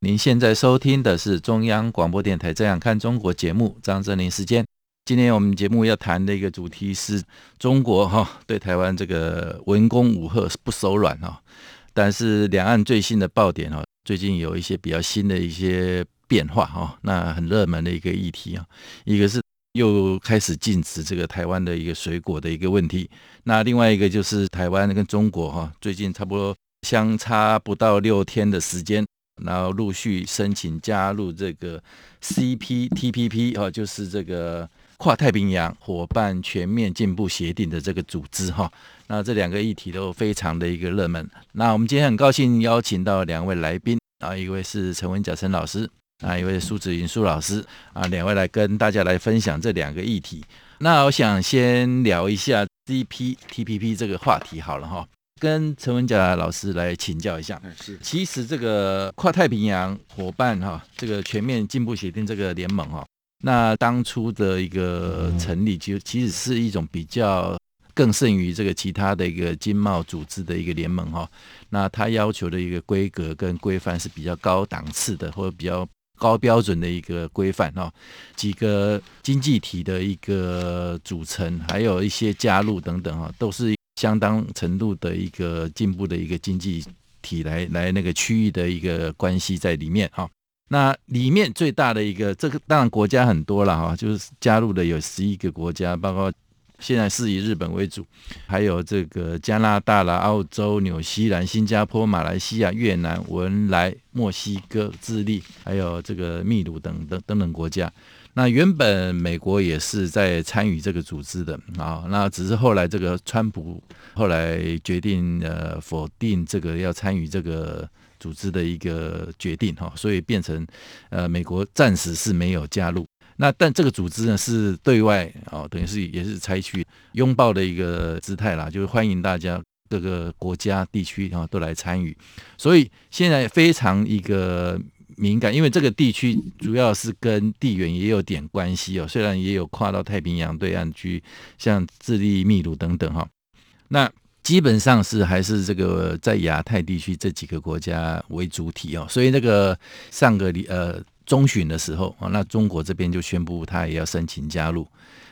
您现在收听的是中央广播电台《这样看中国》节目，张正林时间。今天我们节目要谈的一个主题是中国哈对台湾这个文攻武吓不手软哈，但是两岸最新的爆点哈，最近有一些比较新的一些变化哈，那很热门的一个议题啊，一个是又开始禁止这个台湾的一个水果的一个问题，那另外一个就是台湾跟中国哈最近差不多。相差不到六天的时间，然后陆续申请加入这个 CPTPP 哈，就是这个跨太平洋伙伴全面进步协定的这个组织哈。那这两个议题都非常的一个热门。那我们今天很高兴邀请到两位来宾啊，一位是陈文甲陈老师啊，一位苏子云苏老师啊，两位来跟大家来分享这两个议题。那我想先聊一下 CPTPP 这个话题好了哈。跟陈文甲老师来请教一下，是，其实这个跨太平洋伙伴哈，这个全面进步协定这个联盟哈，那当初的一个成立，就其实是一种比较更胜于这个其他的一个经贸组织的一个联盟哈。那它要求的一个规格跟规范是比较高档次的，或者比较高标准的一个规范哦。几个经济体的一个组成，还有一些加入等等哈，都是。相当程度的一个进步的一个经济体来来那个区域的一个关系在里面哈，那里面最大的一个这个当然国家很多了哈，就是加入的有十一个国家，包括现在是以日本为主，还有这个加拿大啦、澳洲、纽西兰、新加坡、马来西亚、越南、文莱、墨西哥、智利，还有这个秘鲁等等等等国家。那原本美国也是在参与这个组织的啊，那只是后来这个川普后来决定呃否定这个要参与这个组织的一个决定哈，所以变成呃美国暂时是没有加入。那但这个组织呢是对外啊，等于是也是采取拥抱的一个姿态啦，就是欢迎大家各个国家地区啊都来参与。所以现在非常一个。敏感，因为这个地区主要是跟地缘也有点关系哦。虽然也有跨到太平洋对岸去，像智利、秘鲁等等哈。那基本上是还是这个在亚太地区这几个国家为主体哦。所以那个上个礼呃中旬的时候啊，那中国这边就宣布他也要申请加入。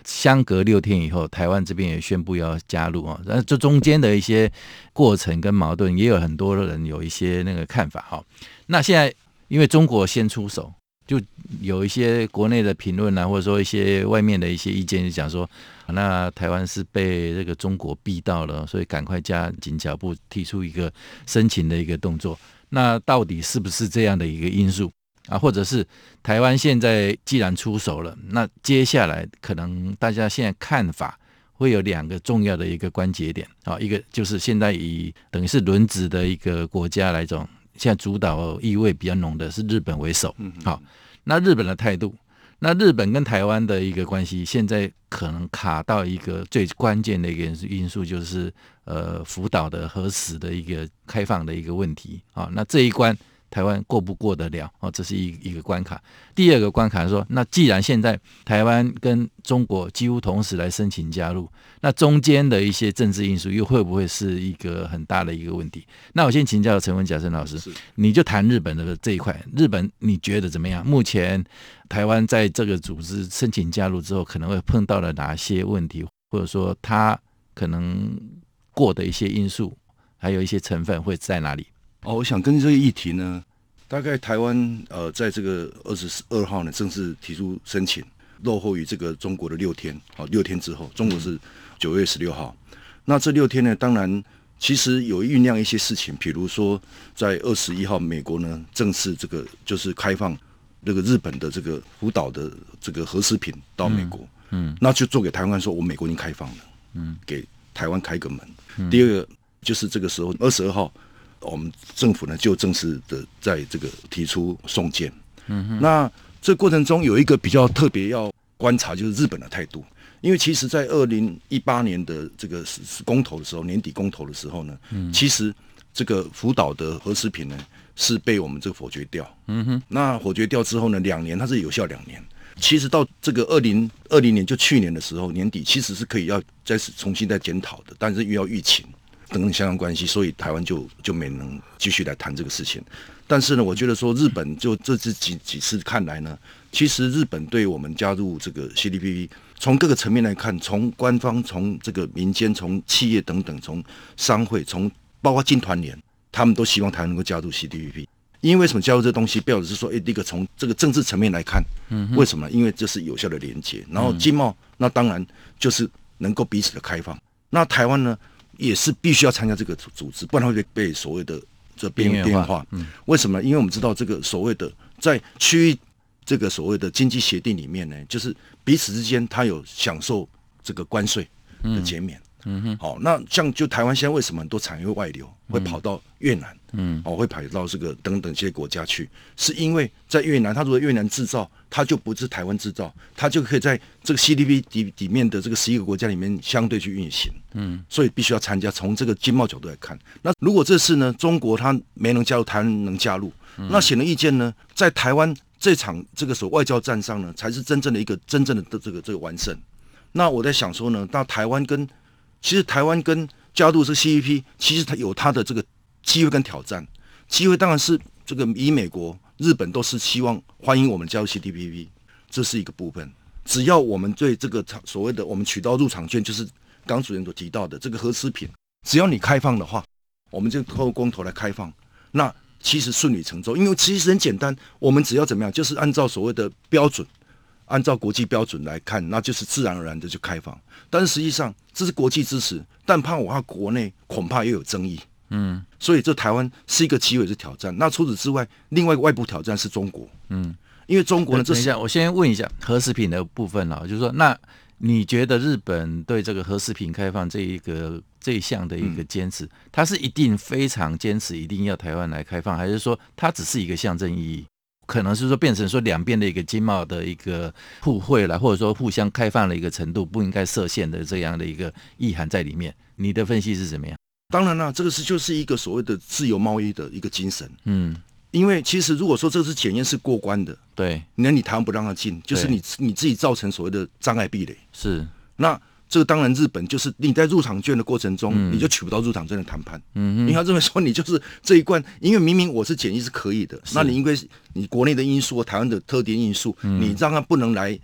相隔六天以后，台湾这边也宣布要加入啊。那这中间的一些过程跟矛盾，也有很多人有一些那个看法哈。那现在。因为中国先出手，就有一些国内的评论啊，或者说一些外面的一些意见，就讲说，那台湾是被这个中国逼到了，所以赶快加紧脚步提出一个申请的一个动作。那到底是不是这样的一个因素啊？或者是台湾现在既然出手了，那接下来可能大家现在看法会有两个重要的一个关节点啊，一个就是现在以等于是轮值的一个国家来讲。现在主导意味比较浓的是日本为首，好，那日本的态度，那日本跟台湾的一个关系，现在可能卡到一个最关键的一个因素，就是呃福岛的核实的一个开放的一个问题啊，那这一关。台湾过不过得了哦？这是一一个关卡。第二个关卡是说，那既然现在台湾跟中国几乎同时来申请加入，那中间的一些政治因素又会不会是一个很大的一个问题？那我先请教陈文甲陈老师，你就谈日本的这一块，日本你觉得怎么样？目前台湾在这个组织申请加入之后，可能会碰到了哪些问题，或者说他可能过的一些因素，还有一些成分会在哪里？哦，我想跟这个议题呢，大概台湾呃，在这个二十二号呢正式提出申请，落后于这个中国的六天。好，六天之后，中国是九月十六号。那这六天呢，当然其实有酝酿一些事情，比如说在二十一号，美国呢正式这个就是开放这个日本的这个福岛的这个核食品到美国，嗯，嗯，那就做给台湾说，我美国已经开放了，嗯，给台湾开个门。嗯，第二个就是这个时候二十二号。我们政府呢就正式的在这个提出送件，嗯哼，那这过程中有一个比较特别要观察，就是日本的态度。因为其实，在二零一八年的这个公投的时候，年底公投的时候呢，嗯，其实这个福岛的核食品呢是被我们这个否决掉。嗯哼，那否决掉之后呢，两年它是有效两年。其实到这个二零二零年，就去年的时候年底，其实是可以要再次重新再检讨的，但是又要疫情等等相关关系，所以台湾就就没能继续来谈这个事情。但是呢，我觉得说日本就这次几几次看来呢，其实日本对我们加入这个 CPTPP，从各个层面来看，从官方、从这个民间、从企业等等、从商会、从包括金团联，他们都希望台湾能够加入 CPTPP。因为为什么加入这东西？表示是说，哎，第一个从这个政治层面来看，嗯，为什么？因为这是有效的连接。然后经贸，那当然就是能够彼此的开放。那台湾呢，也是必须要参加这个组织，不然会被被所谓的这边缘化。化嗯，为什么？因为我们知道这个所谓的在区域这个所谓的经济协定里面呢，就是彼此之间它有享受这个关税的减免。嗯嗯哼，好，那像就台湾现在为什么很多产业外流，会跑到越南，嗯，哦，会排到这个等等这些国家去，是因为在越南，它如果越南制造，它就不是台湾制造，它就可以在这个 CPTPP 里里面的这个十一个国家里面相对去运行，嗯，所以必须要参加。从这个经贸角度来看，那如果这次呢，中国它没能加入，台湾能加入，那显而易见呢，在台湾这场这个所谓外交战上呢，才是真正的一个真正的这个这个完胜。那我在想说呢，那台湾跟其实台湾跟加入这个 CPTPP，其实它有它的这个机会跟挑战。机会当然是这个以美国、日本都是希望欢迎我们加入 CPTPP，这是一个部分。只要我们对这个所谓的我们取到入场券，就是刚主任所提到的这个核食品，只要你开放的话，我们就透过公投来开放，那其实顺理成章。因为其实很简单，我们只要怎么样，就是按照所谓的标准。按照国际标准来看，那就是自然而然的就开放。但是实际上这是国际支持，但怕我怕国内恐怕又有争议。嗯，所以这台湾是一个机会是挑战。那除此之外，另外一个外部挑战是中国。嗯，因为中国呢，这等一下，我先问一下核食品的部分啊，就是说，那你觉得日本对这个核食品开放这一个这一项的一个坚持，它是一定非常坚持，一定要台湾来开放，还是说它只是一个象征意义？可能是说变成说两边的一个经贸的一个互惠了，或者说互相开放的一个程度不应该设限的这样的一个意涵在里面。你的分析是怎么样？当然了，这个是就是一个所谓的自由贸易的一个精神。嗯，因为其实如果说这次检验是过关的，对，那你台湾不让他进，就是你你自己造成所谓的障碍壁垒。是，那。这个当然，日本就是你在入场券的过程中，嗯、你就取不到入场券的谈判。嗯，因为他认为说你就是这一关，因为明明我是检疫是可以的，那你因为你国内的因素、台湾的特定因素，嗯、你让他不能来，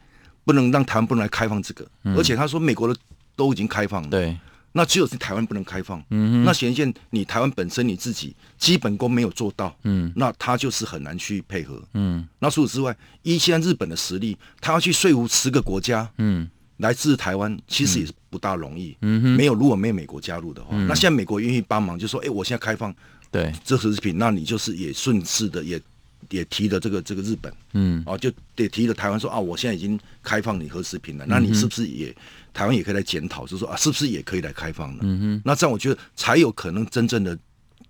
不能让台湾不能来开放这个。嗯、而且他说美国的都已经开放了，对，那只有是台湾不能开放。嗯，那显现你台湾本身你自己基本功没有做到，嗯，那他就是很难去配合。嗯，那除此之外，依现在日本的实力，他要去说服十个国家，嗯。来自台湾其实也是不大容易，嗯。哼，没有如果没有美国加入的话，嗯、那现在美国愿意帮忙，就说，哎，我现在开放，对，这核食品，那你就是也顺势的也也提了这个这个日本，嗯，哦，就得提了台湾说啊，我现在已经开放你核食品了，那你是不是也、嗯、台湾也可以来检讨，就说啊，是不是也可以来开放呢？嗯哼，那这样我觉得才有可能真正的。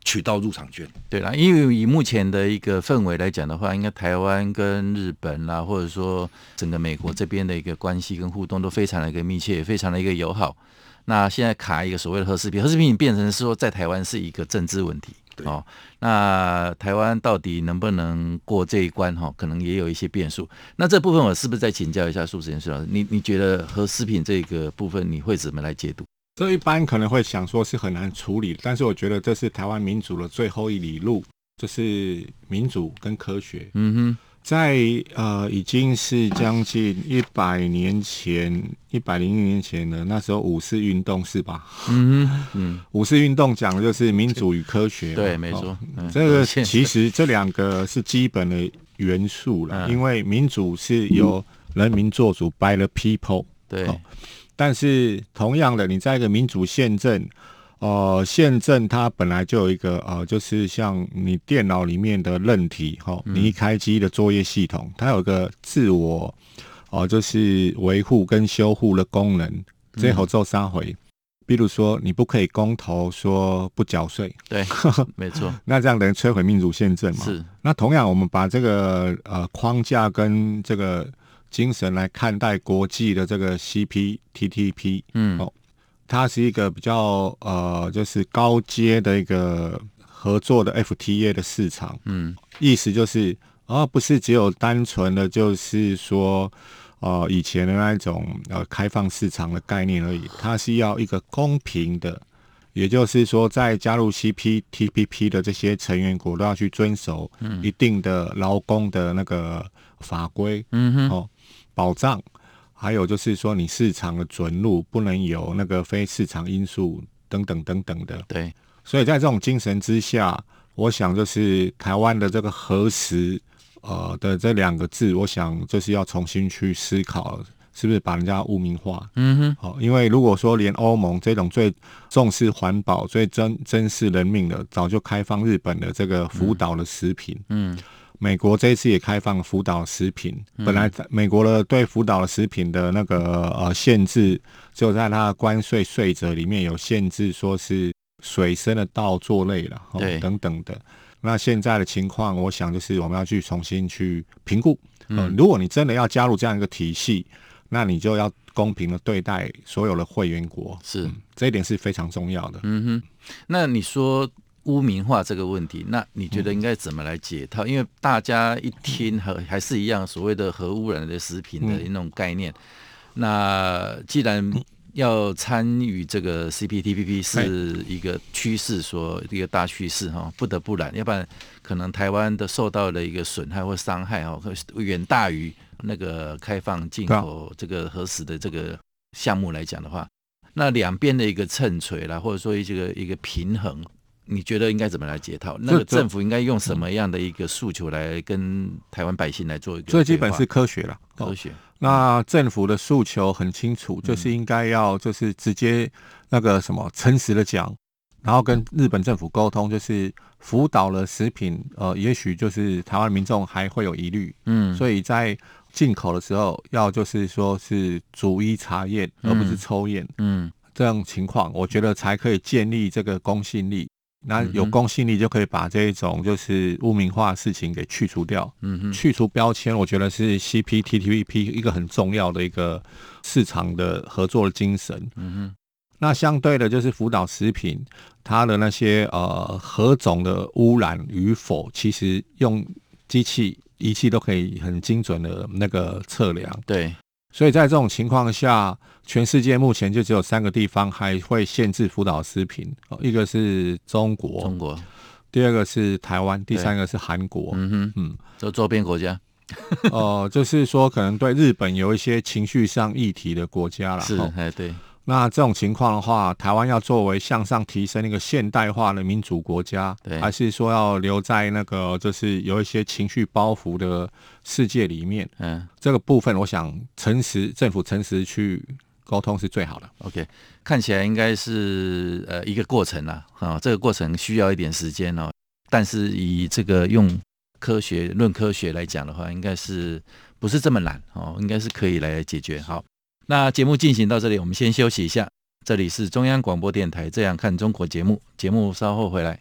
取到入场券，对啦，因为以目前的一个氛围来讲的话，应该台湾跟日本啦，或者说整个美国这边的一个关系跟互动都非常的一个密切，也非常的一个友好。那现在卡一个所谓的核食品，核食品变成是说在台湾是一个政治问题，对哦。那台湾到底能不能过这一关？哈，可能也有一些变数。那这部分我是不是再请教一下苏子贤老师？你你觉得和食品这个部分你会怎么来解读？这一般可能会想说是很难处理，但是我觉得这是台湾民主的最后一里路，就是民主跟科学。嗯哼，在呃已经是将近一百年前，一百零一年前的那时候五四运动是吧？嗯，嗯，五四运动讲的就是民主与科学。对，没错。嗯、这个其实这两个是基本的元素了，嗯、因为民主是由人民做主、嗯、，by the people。对。但是同样的，你在一个民主宪政，呃，宪政它本来就有一个呃，就是像你电脑里面的韧体哈，你一开机的作业系统，它有一个自我哦、呃，就是维护跟修护的功能，最后做三回。比比如说你不可以公投说不缴税，对，没错。那这样等于摧毁民主宪政嘛？是。那同样，我们把这个呃框架跟这个精神来看待国际的这个 CPTTP，嗯，哦，它是一个比较呃就是高阶的一个合作的 FTA 的市场，嗯，意思就是。而不是只有单纯的，就是说，呃，以前的那一种呃开放市场的概念而已。它是要一个公平的，也就是说，在加入 CPTPP 的这些成员国都要去遵守一定的劳工的那个法规，嗯哼，哦，保障，还有就是说，你市场的准入不能有那个非市场因素等等等等的。对，所以在这种精神之下，我想就是台湾的这个核实。呃的这两个字，我想就是要重新去思考，是不是把人家污名化？嗯哼，好，因为如果说连欧盟这种最重视环保、最珍珍视人命的，早就开放日本的这个福岛的食品，嗯，美国这一次也开放福岛食品，本来美国的对福岛的食品的那个呃限制，就在它的关税税则里面有限制，说是水生的稻作类了，对，等等的。那现在的情况，我想就是我们要去重新去评估。嗯、呃，如果你真的要加入这样一个体系，那你就要公平的对待所有的会员国。是、嗯，这一点是非常重要的。嗯哼。那你说污名化这个问题，那你觉得应该怎么来解套？嗯、因为大家一听和还是一样，所谓的核污染的食品的那种概念。嗯、那既然要参与这个 CPTPP 是一个趋势，说一个大趋势哈，不得不然，要不然可能台湾的受到的一个损害或伤害哈，远大于那个开放进口这个核实的这个项目来讲的话，那两边的一个秤锤啦，或者说一个一个平衡，你觉得应该怎么来解套？那个政府应该用什么样的一个诉求来跟台湾百姓来做一个？最基本是科学了，科学。那政府的诉求很清楚，就是应该要就是直接那个什么诚实的讲，然后跟日本政府沟通，就是福岛的食品，呃，也许就是台湾民众还会有疑虑，嗯，所以在进口的时候要就是说是逐一查验，而不是抽验，嗯，这样情况，我觉得才可以建立这个公信力。那有公信力就可以把这一种就是污名化的事情给去除掉，嗯哼，去除标签，我觉得是 CPTPP 一个很重要的一个市场的合作的精神，嗯哼。那相对的，就是福岛食品它的那些呃何种的污染与否，其实用机器仪器都可以很精准的那个测量，对。所以在这种情况下，全世界目前就只有三个地方还会限制辅导食品，一个是中国，中国；第二个是台湾，第三个是韩国。嗯哼，嗯，这周边国家，哦、呃，就是说可能对日本有一些情绪上议题的国家了。是，哎，对。那这种情况的话，台湾要作为向上提升一个现代化的民主国家，对还是说要留在那个就是有一些情绪包袱的世界里面？嗯，这个部分我想诚实政府诚实去沟通是最好的。OK，看起来应该是呃一个过程啦，啊，这个过程需要一点时间哦。但是以这个用科学论科学来讲的话，应该是不是这么难哦？应该是可以来解决。好。那节目进行到这里，我们先休息一下。这里是中央广播电台《这样看中国》节目，节目稍后回来。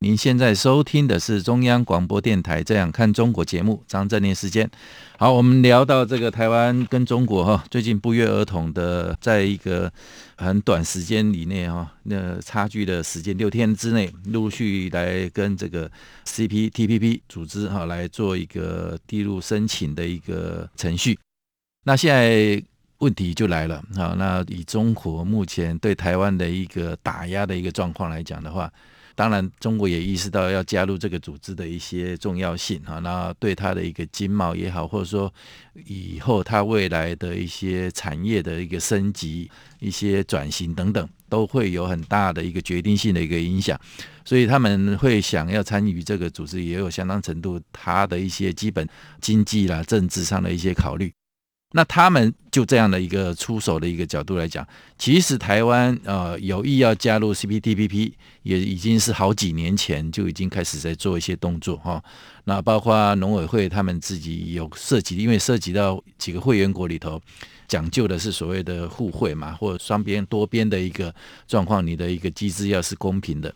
您现在收听的是中央广播电台《这样看中国》节目，张正霖时间。好，我们聊到这个台湾跟中国哈，最近不约而同的，在一个很短时间里内哈，那差距的时间六天之内，陆续来跟这个 CPTPP 组织哈来做一个递入申请的一个程序。那现在问题就来了啊，那以中国目前对台湾的一个打压的一个状况来讲的话。当然，中国也意识到要加入这个组织的一些重要性啊，那对它的一个经贸也好，或者说以后它未来的一些产业的一个升级、一些转型等等，都会有很大的一个决定性的一个影响。所以他们会想要参与这个组织，也有相当程度它的一些基本经济啦、政治上的一些考虑。那他们就这样的一个出手的一个角度来讲，其实台湾呃有意要加入 CPTPP，也已经是好几年前就已经开始在做一些动作哈。那包括农委会他们自己有涉及，因为涉及到几个会员国里头，讲究的是所谓的互惠嘛，或双边多边的一个状况，你的一个机制要是公平的，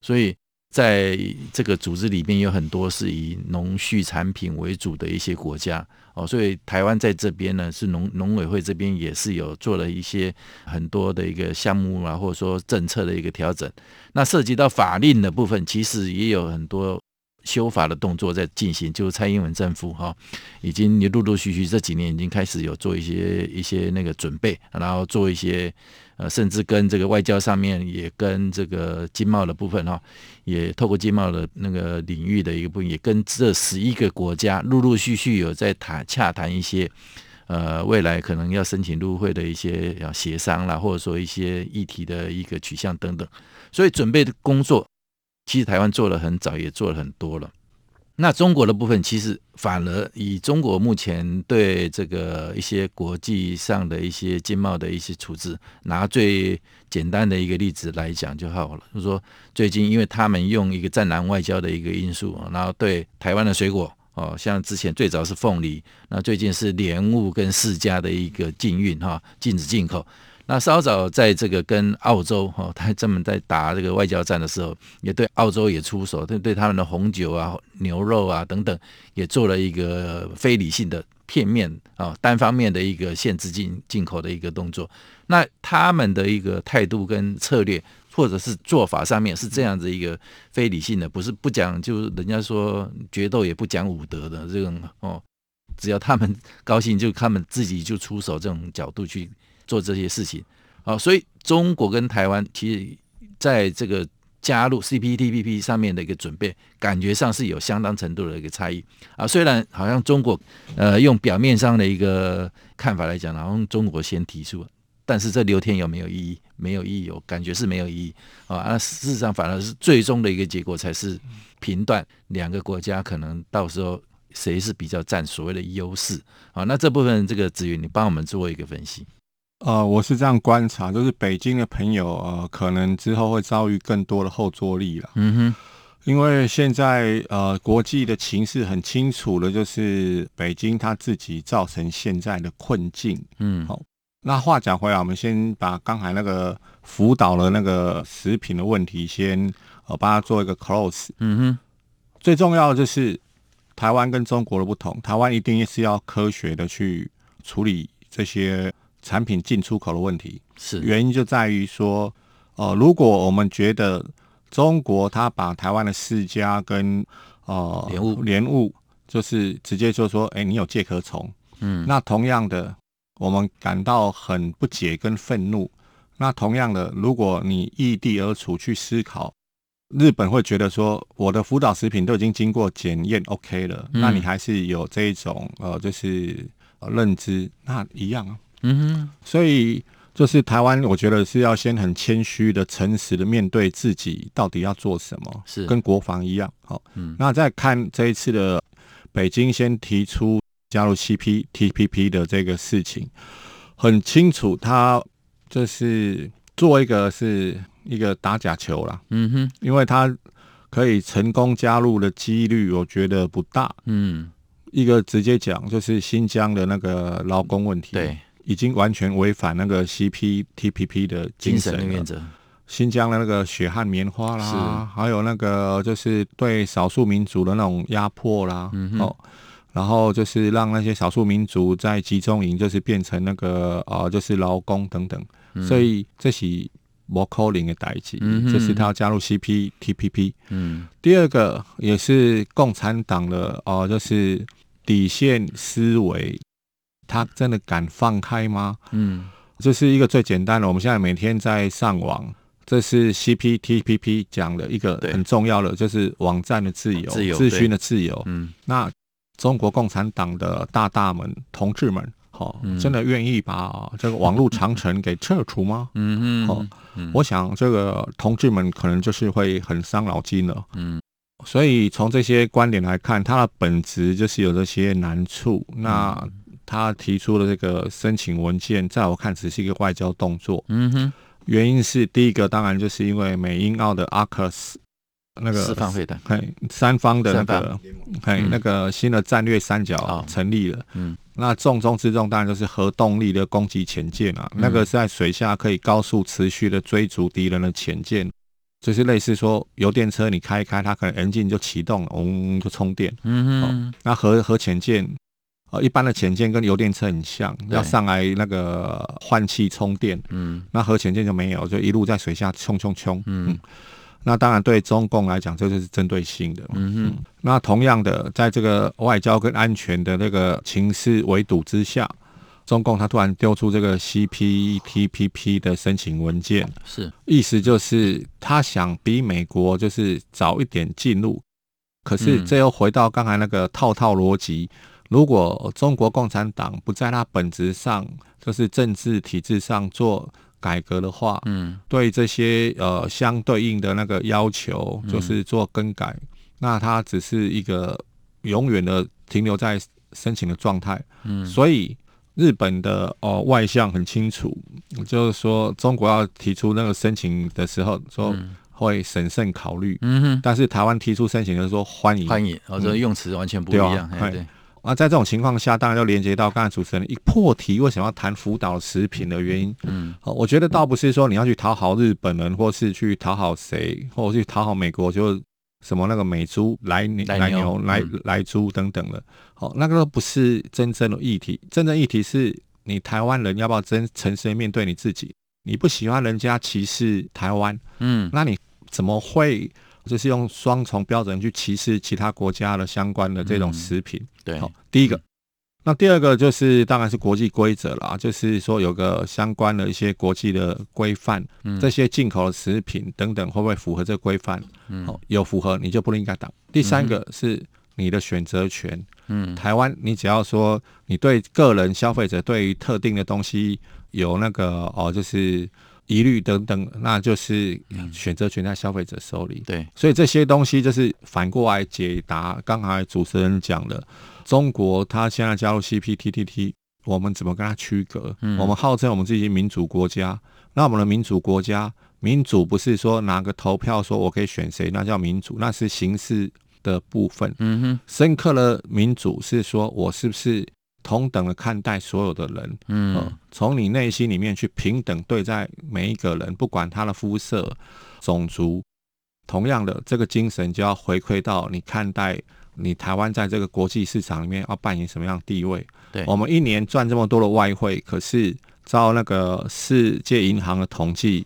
所以。在这个组织里面有很多是以农畜产品为主的一些国家所以台湾在这边呢是农农委会这边也是有做了一些很多的一个项目啊，或者说政策的一个调整。那涉及到法令的部分，其实也有很多修法的动作在进行，就是蔡英文政府哈已经陆陆续续这几年已经开始有做一些一些那个准备，然后做一些。呃，甚至跟这个外交上面，也跟这个经贸的部分哈，也透过经贸的那个领域的一个部分，也跟这十一个国家陆陆续续有在谈洽谈一些，呃，未来可能要申请入会的一些要协商啦，或者说一些议题的一个取向等等，所以准备的工作，其实台湾做了很早，也做了很多了。那中国的部分，其实反而以中国目前对这个一些国际上的一些经贸的一些处置，拿最简单的一个例子来讲就好了。就是说，最近因为他们用一个战狼外交的一个因素，然后对台湾的水果，哦，像之前最早是凤梨，那最近是莲雾跟释迦的一个禁运哈，禁止进口。那稍早在这个跟澳洲哈，他这么在打这个外交战的时候，也对澳洲也出手，对对他们的红酒啊、牛肉啊等等，也做了一个非理性的片面啊、单方面的一个限制进进口的一个动作。那他们的一个态度跟策略，或者是做法上面是这样子一个非理性的，不是不讲，就是人家说决斗也不讲武德的这种哦，只要他们高兴，就他们自己就出手这种角度去。做这些事情，好，所以中国跟台湾其实在这个加入 CPTPP 上面的一个准备，感觉上是有相当程度的一个差异啊。虽然好像中国呃用表面上的一个看法来讲，好像中国先提出，但是这六天有没有意义？没有意义，有感觉是没有意义啊。那事实上反而是最终的一个结果才是评断两个国家可能到时候谁是比较占所谓的优势啊。那这部分这个子云，你帮我们做一个分析。呃，我是这样观察，就是北京的朋友，呃，可能之后会遭遇更多的后坐力了。嗯哼，因为现在呃，国际的情势很清楚的，就是北京他自己造成现在的困境。嗯，好，那话讲回来，我们先把刚才那个福岛的那个食品的问题先呃，帮他做一个 close。嗯哼，最重要的就是台湾跟中国的不同，台湾一定是要科学的去处理这些。产品进出口的问题。是。原因就在于说，呃，如果我们觉得中国它把台湾的世家跟呃莲雾。莲雾，就是直接就说，哎，你有介壳虫，嗯，那同样的，我们感到很不解跟愤怒。那同样的，如果你异地而处去思考，日本会觉得说，我的福岛食品都已经经过检验 OK 了，嗯，那你还是有这一种呃，就是认知，那一样啊。嗯哼，所以就是台湾，我觉得是要先很谦虚的、诚实的面对自己到底要做什么，是。跟国防一样。好，嗯，那再看这一次的北京先提出加入 CPTPP 的这个事情，很清楚，他就是做一个是一个打假球啦。嗯哼，因为他可以成功加入的几率，我觉得不大。嗯，一个直接讲就是新疆的那个劳工问题，对，已经完全违反那个 CPTPP 的精神原则。新疆的那个血汗棉花啦，是。还有那个就是对少数民族的那种压迫啦，嗯、哦，然后就是让那些少数民族在集中营就是变成那个呃就是劳工等等，嗯、所以这是不可能的代志，嗯、这是他要加入 CPTPP。嗯，第二个也是共产党的哦、呃，就是底线思维，他真的敢放开吗？嗯，这是一个最简单的，我们现在每天在上网。这是 CPTPP 讲的一个很重要的，就是网站的自由、资讯的自由。嗯，那中国共产党的大大们、同志们，好，真的愿意把这个网络长城给撤除吗？嗯嗯，好，我想这个同志们可能就是会很伤脑筋了。嗯，所以从这些观点来看，它的本质就是有这些难处。那他提出的这个申请文件，在我看只是一个外交动作。嗯哼。原因是第一个，当然就是因为美英澳的阿克斯那个四方会谈，嘿，三方的那个，嘿，那个新的战略三角成立了。嗯，那重中之重当然就是核动力的攻击潜舰啊，那个在水下可以高速持续的追逐敌人的潜舰，就是类似说油电车你开一开，它可能 engine 就启动，嗡就充电。嗯哼，那核核潜舰。呃，一般的潜舰跟油电车很像，要上来那个换气充电。嗯，那核潜舰就没有，就一路在水下冲冲冲。嗯，那当然对中共来讲，这就是针对性的。嗯哼。那同样的，在这个外交跟安全的那个情势围堵之下，中共他突然丢出这个 CPTPP 的申请文件，是意思就是他想比美国就是早一点进入，可是这又回到刚才那个套套逻辑。如果中国共产党不在它本质上，就是政治体制上做改革的话，嗯，对这些呃相对应的那个要求，就是做更改，嗯、那它只是一个永远的停留在申请的状态。嗯，所以日本的哦、呃、外相很清楚，就是说中国要提出那个申请的时候，说会审慎考虑。嗯哼，但是台湾提出申请的时候说欢迎欢迎，我说用词完全不一样。嗯、对。啊，在这种情况下，当然就连接到刚才主持人一破题，为什么要谈福岛食品的原因。嗯，好我觉得倒不是说你要去讨好日本人，或是去讨好谁，或者去讨好美国，就什么那个美猪、来牛、来牛、来来猪等等的。好，那个都不是真正的议题。真正议题是你台湾人要不要真诚实面对你自己？你不喜欢人家歧视台湾，嗯，那你怎么会？就是用双重标准去歧视其他国家的相关的这种食品，嗯、对，好，第一个，那第二个就是当然是国际规则啦，就是说有个相关的一些国际的规范，嗯、这些进口的食品等等会不会符合这个规范？嗯，好，有符合你就不应该挡。第三个是你的选择权，嗯，台湾你只要说你对个人消费者对于特定的东西有那个哦，就是。疑虑等等，那就是选择权在消费者手里。对，所以这些东西就是反过来解答刚才主持人讲的，中国它现在加入 CPTTT，我们怎么跟它区隔？嗯、我们号称我们自己民主国家，那我们的民主国家，民主不是说拿个投票说我可以选谁，那叫民主，那是形式的部分。嗯哼，深刻的民主是说我是不是？同等的看待所有的人，嗯，从你内心里面去平等对待每一个人，不管他的肤色、种族，同样的这个精神就要回馈到你看待你台湾在这个国际市场里面要扮演什么样的地位。对，我们一年赚这么多的外汇，可是照那个世界银行的统计，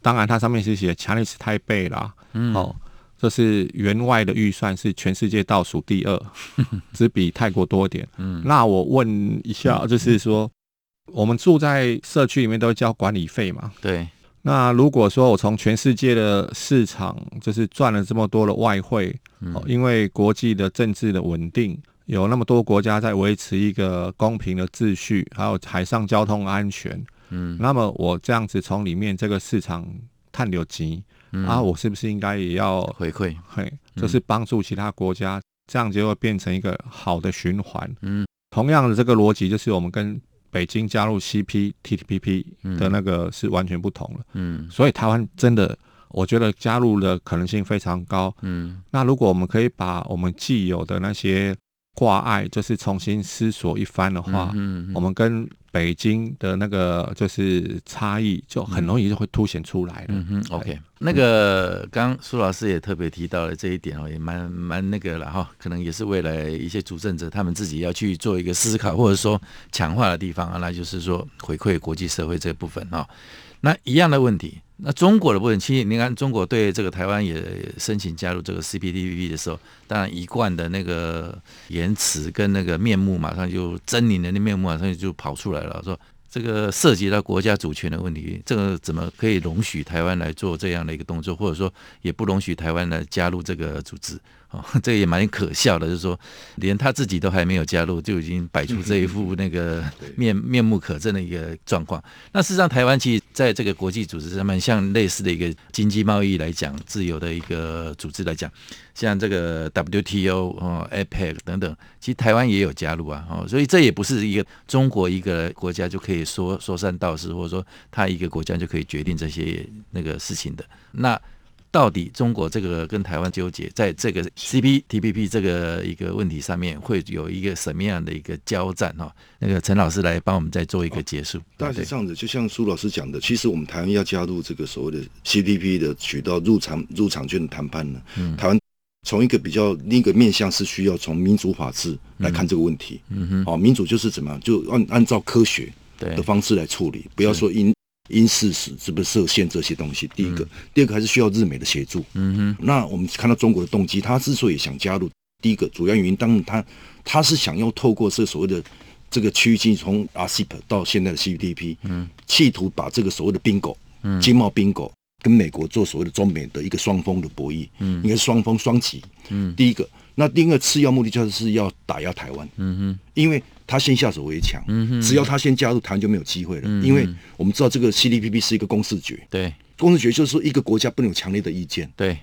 当然它上面是写 Chinese Taipei 啦，嗯，哦。这是员外的预算是全世界倒数第二，只比泰国多一点。嗯，那我问一下，就是说，我们住在社区里面都会交管理费嘛？对。那如果说我从全世界的市场就是赚了这么多的外汇，嗯，因为国际的政治的稳定，有那么多国家在维持一个公平的秩序，还有海上交通安全，嗯，那么我这样子从里面这个市场探流金。嗯、啊，我是不是应该也要回馈？嘿，就是帮助其他国家，这样就会变成一个好的循环。嗯，同样的这个逻辑，就是我们跟北京加入 CPTPP 的那个是完全不同了。嗯，所以台湾真的，我觉得加入的可能性非常高。嗯，那如果我们可以把我们既有的那些挂碍，就是重新思索一番的话，嗯，嗯我们跟北京的那个就是差异，就很容易就会凸显出来了。嗯哼，OK，那个刚苏老师也特别提到了这一点哦，也蛮蛮那个了哈，可能也是未来一些主政者他们自己要去做一个思考，或者说强化的地方啊，那就是说回馈国际社会这部分哈。那一样的问题，那中国的部分，其实你看中国对这个台湾也申请加入这个 CPTPP 的时候，当然一贯的那个言辞跟那个面目，马上就狰狞的那面目马上就跑出来了，说这个涉及到国家主权的问题，这个怎么可以容许台湾来做这样的一个动作，或者说也不容许台湾来加入这个组织？哦，这也蛮可笑的，就是说，连他自己都还没有加入，就已经摆出这一副那个 面面目可憎的一个状况。那事实上，台湾其实在这个国际组织上面，像类似的一个经济贸易来讲，自由的一个组织来讲，像这个 WTO 哦、APEC 等等，其实台湾也有加入啊。哦，所以这也不是一个中国一个国家就可以说说三道四，或者说他一个国家就可以决定这些那个事情的。那到底中国这个跟台湾纠结，在这个 CPTPP 这个一个问题上面，会有一个什么样的一个交战哈？那个陈老师来帮我们再做一个结束。大致上的，就像苏老师讲的，其实我们台湾要加入这个所谓的 CPTPP 的渠道入场入场券的谈判呢，嗯、台湾从一个比较另一个面向是需要从民主法治来看这个问题。嗯哼，哦，民主就是怎么样，就按按照科学的方式来处理，不要说因。因事实是不是设限这些东西？第一个，嗯、第二个还是需要日美的协助。嗯哼。那我们看到中国的动机，他之所以想加入，第一个主要原因，当然他他是想要透过这所谓的这个区域经济，从 RCEP 到现在的 CPTPP，嗯，企图把这个所谓的 bingo，嗯，经贸 bingo 跟美国做所谓的中美的一个双峰的博弈，嗯，应该是双峰双击。嗯，第一个，那第二个次要目的就是要打压台湾。嗯哼，因为。他先下手为强，只要他先加入，台湾就没有机会了。因为我们知道这个 CPTPP 是一个公示决，对，公示决就是说一个国家不能有强烈的意见，对。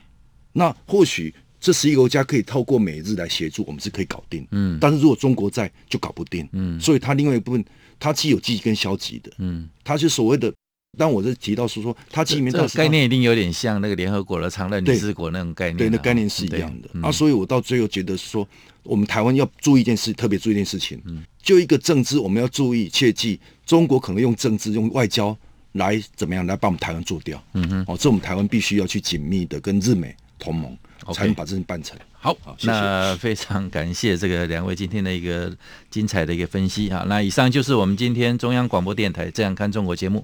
那或许这十一个国家可以透过美日来协助，我们是可以搞定，嗯。但是如果中国在，就搞不定，嗯。所以他另外一部分，他既有积极跟消极的，嗯，他是所谓的。但我是提到是说，他里面这个概念一定有点像那个联合国的常任理事国那种概念，对，那概念是一样的。啊，所以我到最后觉得是说，我们台湾要注意一件事，特别注意一件事情，嗯。就一个政治，我们要注意，切记中国可能用政治、用外交来怎么样来把我们台湾做掉。嗯哼，哦，这我们台湾必须要去紧密的跟日美同盟才能把这事情办成。好，好谢谢，那非常感谢这个两位今天的一个精彩的一个分析哈。那以上就是我们今天中央广播电台《这样看中国》节目，